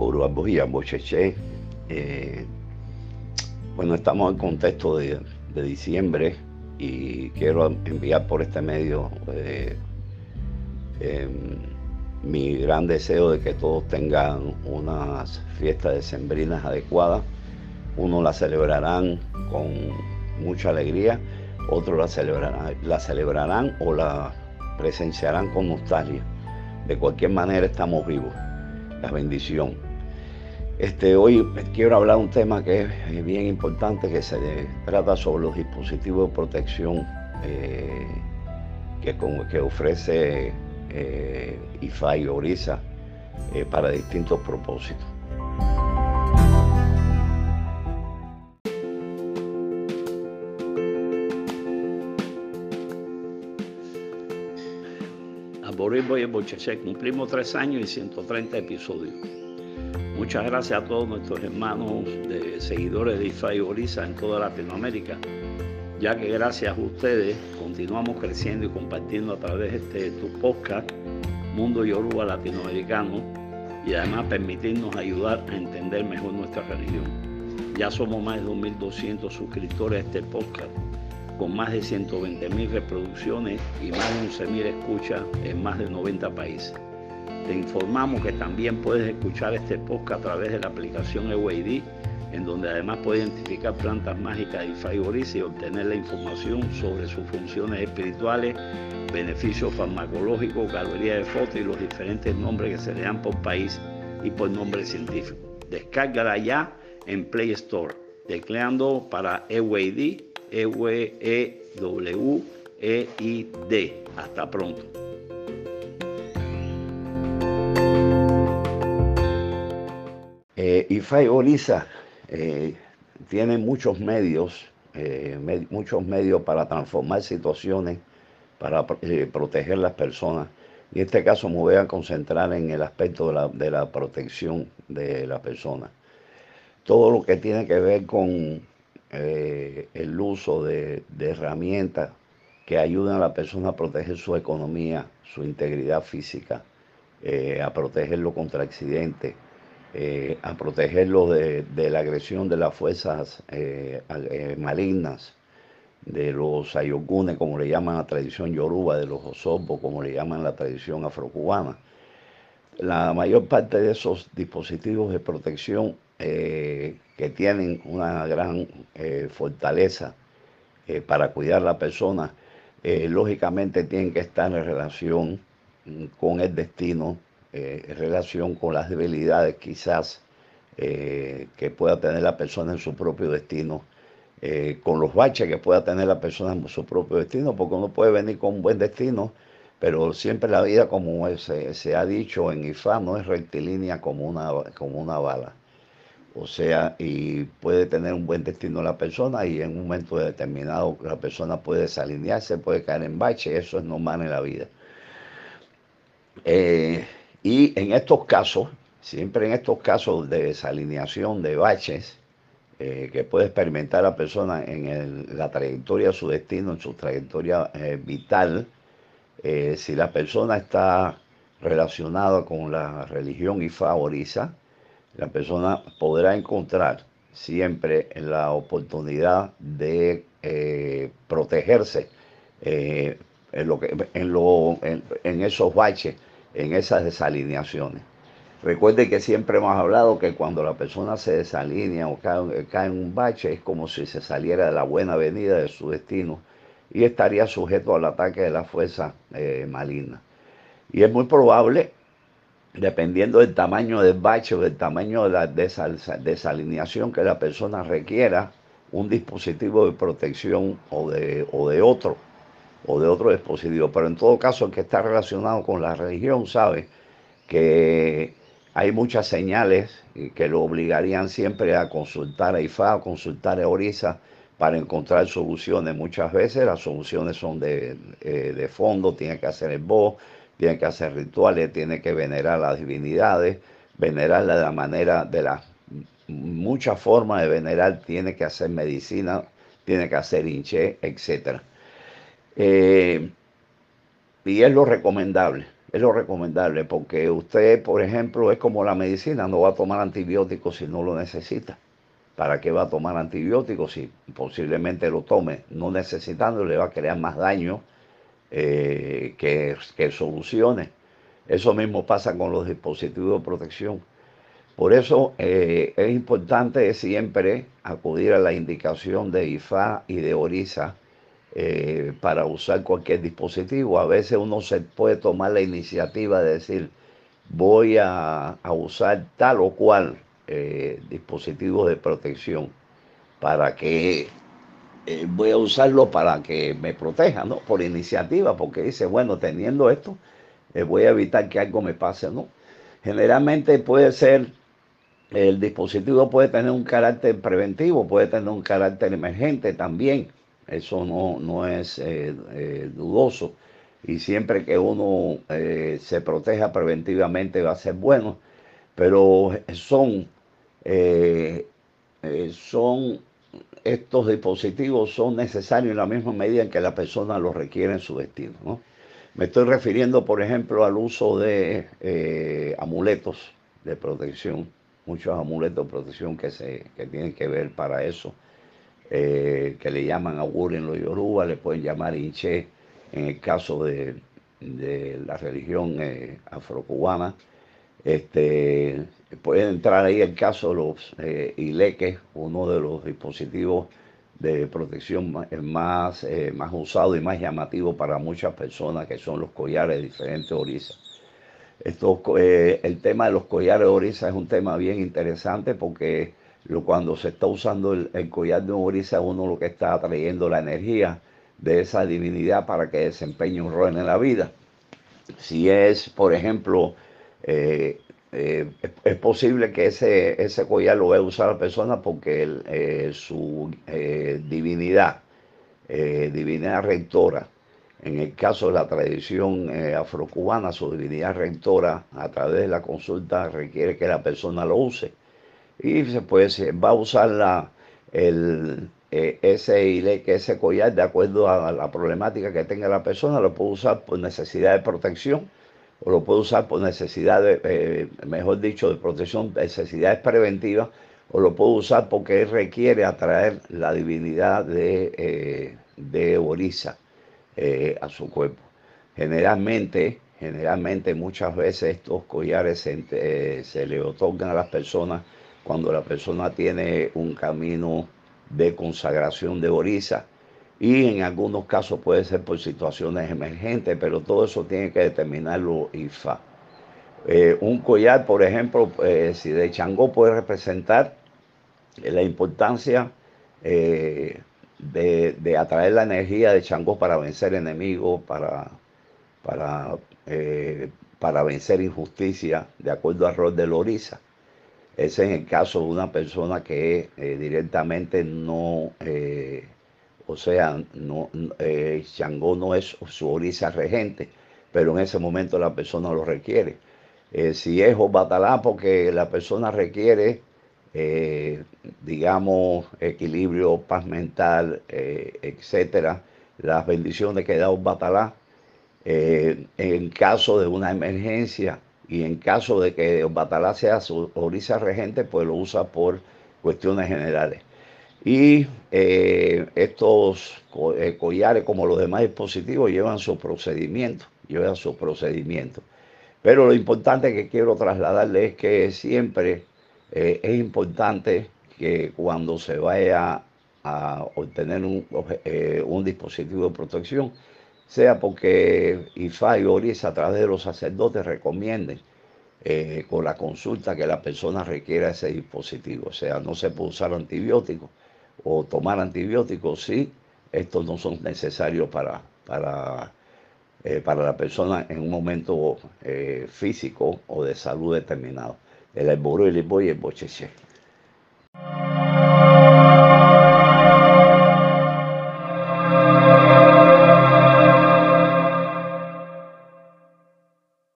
Y Bocheche. Eh, bueno, estamos en contexto de, diciembre y quiero enviar por este medio eh, em, mi gran deseo de que todos tengan unas fiestas decembrinas adecuadas. Unos la celebrarán con mucha alegría, otros la celebrarán o la presenciarán con nostalgia. De cualquier manera estamos vivos la bendición. Este, hoy quiero hablar de un tema que es bien importante, que se trata sobre los dispositivos de protección eh, que, ofrece eh, IFA y Orisa eh, para distintos propósitos. y Bocheche cumplimos tres años y 130 episodios. Muchas gracias a todos nuestros hermanos seguidores de IFA y Orisa en toda Latinoamérica, ya que gracias a ustedes continuamos creciendo y compartiendo a través de este tu podcast Mundo Yoruba Latinoamericano y además permitirnos ayudar a entender mejor nuestra religión. Ya somos más de 2.200 suscriptores a este podcast con más de 120 mil reproducciones y más de 11 mil escuchas en más de 90 países. Te informamos que también puedes escuchar este podcast a través de la aplicación EWID, en donde además puedes identificar plantas mágicas y favoritas y obtener la información sobre sus funciones espirituales, beneficios farmacológicos, galería de fotos y los diferentes nombres que se le dan por país y por nombre científico. Descárgala ya en Play Store, tecleando para EWID e-W-E-I-D. Hasta pronto. Eh, IFAI Olisa eh, tiene muchos medios, eh, muchos medios para transformar situaciones, para eh, proteger las personas. En este caso me voy a concentrar en el aspecto de la, de la protección de la persona. Todo lo que tiene que ver con eh, el uso de, herramientas que ayudan a la persona a proteger su economía, su integridad física, a protegerlo contra accidentes, eh, a protegerlo de, la agresión de las fuerzas malignas, de los ayogunes, como le llaman la tradición yoruba, de los osobos, como le llaman la tradición afrocubana. La mayor parte de esos dispositivos de protección que tienen una gran eh, fortaleza eh, para cuidar a la persona, eh, lógicamente tienen que estar en relación mm, con el destino, en relación con las debilidades quizás que pueda tener la persona en su propio destino, con los baches que pueda tener la persona en su propio destino, porque uno puede venir con un buen destino, pero siempre la vida, como se, ha dicho en IFA, no es rectilínea como una, como una bala. O sea, y puede tener un buen destino la persona y en un momento determinado la persona puede desalinearse, puede caer en bache, eso es normal en la vida. Eh, y en estos casos, siempre en estos casos de desalineación de baches, eh, que puede experimentar la persona en la trayectoria de su destino, en su trayectoria eh, vital, si la persona está relacionada con la religión y favoriza, la persona podrá encontrar siempre la oportunidad de eh, protegerse eh, en, lo que, en, lo, en, esos baches, en esas desalineaciones. Recuerde que siempre hemos hablado que cuando la persona se desalinea o cae, en un bache es como si se saliera de la buena venida de su destino y estaría sujeto al ataque de la fuerza eh, maligna. Y es muy probable dependiendo del tamaño del bache o del tamaño de la desalineación que la persona requiera, un dispositivo de protección o de, o de otro, o de otro dispositivo. Pero en todo caso, el que está relacionado con la religión sabe que hay muchas señales que lo obligarían siempre a consultar a IFA, a consultar a Orisa para encontrar soluciones. Muchas veces las soluciones son de, eh, de fondo, tiene que hacer el BO, tiene que hacer rituales, tiene que venerar a las divinidades, venerarla de la manera, de las muchas formas de venerar, tiene que hacer medicina, tiene que hacer hinché, etc. Eh, y es lo recomendable, es lo recomendable, porque usted, por ejemplo, es como la medicina, no va a tomar antibióticos si no lo necesita. ¿Para qué va a tomar antibióticos si posiblemente lo tome no necesitando? Le va a crear más daño eh, que, que soluciones. Eso mismo pasa con los dispositivos de protección. Por eso eh, es importante siempre acudir a la indicación de IFA y de ORISA eh, para usar cualquier dispositivo. A veces uno se puede tomar la iniciativa de decir, voy a, usar tal o cual eh, dispositivo de protección para que voy a usarlo para que me proteja, ¿no? Por iniciativa, porque dice, bueno, teniendo esto, voy a evitar que algo me pase, ¿no? Generalmente puede ser el dispositivo puede tener un carácter preventivo, puede tener un carácter emergente también. Eso no, es eh, eh, dudoso. Y siempre que uno eh, se proteja preventivamente va a ser bueno. Pero son, son estos dispositivos son necesarios en la misma medida en que la persona los requiere en su destino. Me estoy refiriendo, por ejemplo, al uso de amuletos de protección muchos amuletos de protección que, se, que tienen que ver para eso, eh, que le llaman agur en los yoruba, le pueden llamar inche en el caso de, la religión eh, afrocubana. Este, puede entrar ahí el caso de los eh, ileques, uno de los dispositivos de protección más, más usado y más llamativo para muchas personas, que son los collares de diferentes orizas. Esto, eh, el tema de los collares de oriza es un tema bien interesante porque cuando se está usando el, collar de oriza, uno lo que está atrayendo la energía de esa divinidad para que desempeñe un rol en la vida. Si es, por ejemplo, eh, eh, es posible que ese, ese collar lo vaya a usar la persona porque su divinidad, divinidad rectora, en el caso de la tradición eh, afrocubana, su divinidad rectora a través de la consulta requiere que la persona lo use. Y se puede, va a usar la, el, eh, ese, ese collar de acuerdo a la problemática que tenga la persona, lo puede usar por necesidad de protección o lo puede usar por necesidad de, eh, mejor dicho, de protección, necesidades preventivas, o lo puede usar porque requiere atraer la divinidad de, de Orisa eh, a su cuerpo. Generalmente, generalmente muchas veces estos collares se, eh, se le otorgan a las personas cuando la persona tiene un camino de consagración de oriza y en algunos casos puede ser por situaciones emergentes, pero todo eso tiene que determinarlo IFA. Eh, un collar, por ejemplo, si de Changó puede representar la importancia de, atraer la energía de Changó para vencer enemigos, para, para, eh, para vencer injusticia, de acuerdo al rol de Loriza. Es el caso de una persona que eh, directamente no, eh, o sea, no, Changó no es su Orisa regente, pero en ese momento la persona lo requiere. si es Obatalá, porque la persona requiere eh, digamos, equilibrio, paz mental, eh, etcétera, las bendiciones que da batalá. Eh, en caso de una emergencia y en caso de que un batalá sea su orisa regente, pues lo usa por cuestiones generales. Y estos collares, como los demás dispositivos, llevan su procedimiento, llevan su procedimiento. Pero lo importante que quiero trasladarle es que siempre eh, es importante que cuando se vaya a obtener eh, un, dispositivo de protección, sea porque IFA y ORIS a través de los sacerdotes recomienden eh, con la consulta que la persona requiera ese dispositivo. O sea, no se puede usar antibióticos o tomar antibióticos si estos no son necesarios para, para, para la persona en un momento físico o de salud determinado el alboro y el y el bocheche.